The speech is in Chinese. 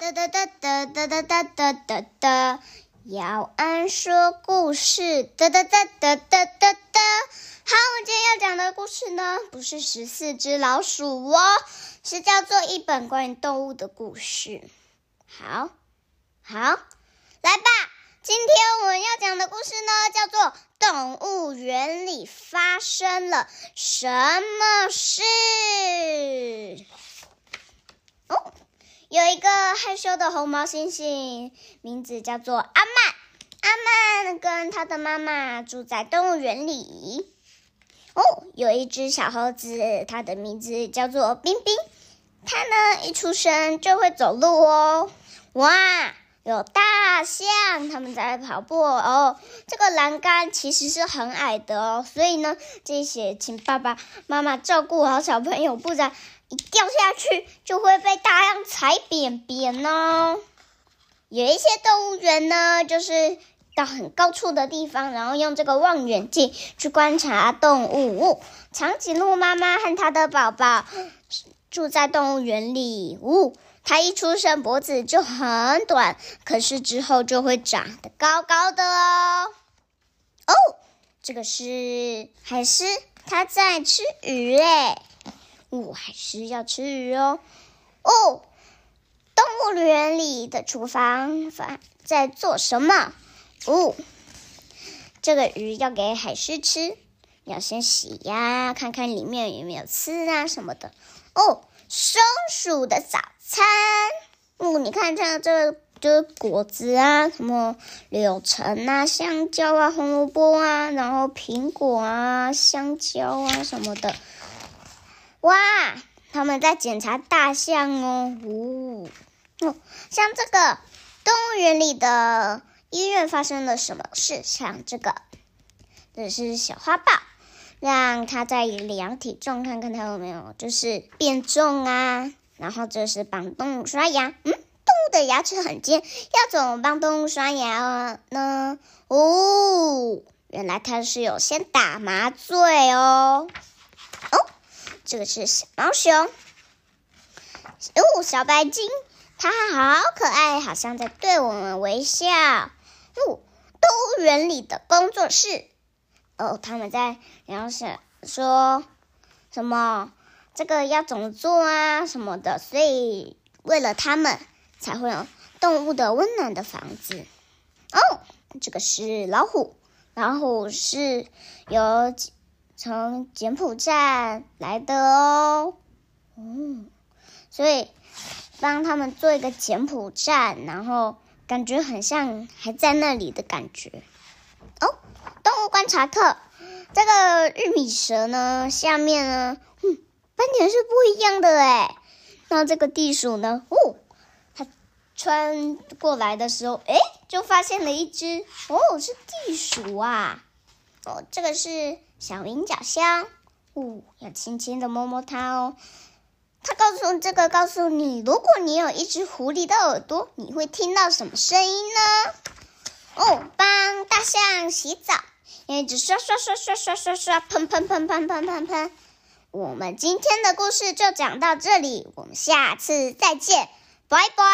哒哒哒哒哒哒哒哒哒哒，姚安说故事。哒哒哒哒哒哒哒。好，我今天要讲的故事呢，不是十四只老鼠哦，是叫做一本关于动物的故事。好，好，来吧。今天我们要讲的故事呢，叫做《动物园里发生了什么事》。哦。害羞的红毛猩猩，名字叫做阿曼。阿曼跟他的妈妈住在动物园里。哦，有一只小猴子，它的名字叫做冰冰。它呢，一出生就会走路哦。哇，有大象，他们在跑步哦。这个栏杆其实是很矮的哦，所以呢，这些请爸爸妈妈照顾好小朋友，不然。一掉下去就会被大象踩扁扁哦。有一些动物园呢，就是到很高处的地方，然后用这个望远镜去观察动物。长颈鹿妈妈和它的宝宝住在动物园里。呜，它一出生脖子就很短，可是之后就会长得高高的哦。哦，这个是海狮，它在吃鱼嘞。我，还是要吃鱼哦。哦，动物园里的厨房在做什么？哦，这个鱼要给海狮吃，要先洗呀，看看里面有没有刺啊什么的。哦，松鼠的早餐。哦，你看这这这果子啊，什么柳橙啊、香蕉啊、红萝卜啊，然后苹果啊、香蕉啊什么的。哇，他们在检查大象哦，呜，哦，像这个动物园里的医院发生了什么事？像这个，这是小花豹，让它在量体重，看看它有没有就是变重啊。然后这是帮动物刷牙，嗯，动物的牙齿很尖，要怎么帮动物刷牙呢？哦，原来它是有先打麻醉哦。这个是小毛熊，哦，小白鲸，它好可爱，好像在对我们微笑。哦，动物园里的工作室，哦，他们在然后是说什么这个要怎么做啊什么的，所以为了他们才会有动物的温暖的房子。哦，这个是老虎，老虎是有几。从柬埔寨来的哦，嗯，所以帮他们做一个柬埔寨，然后感觉很像还在那里的感觉。哦，动物观察课，这个玉米蛇呢，下面呢，嗯，斑点是不一样的哎。那这个地鼠呢，哦，它穿过来的时候，哎，就发现了一只，哦，是地鼠啊。哦，这个是。小菱角箱，呜，要轻轻的摸摸它哦。它告诉这个告诉你，如果你有一只狐狸的耳朵，你会听到什么声音呢？哦，帮大象洗澡，一直刷刷刷刷刷刷刷，喷喷喷喷喷喷喷。我们今天的故事就讲到这里，我们下次再见，拜拜。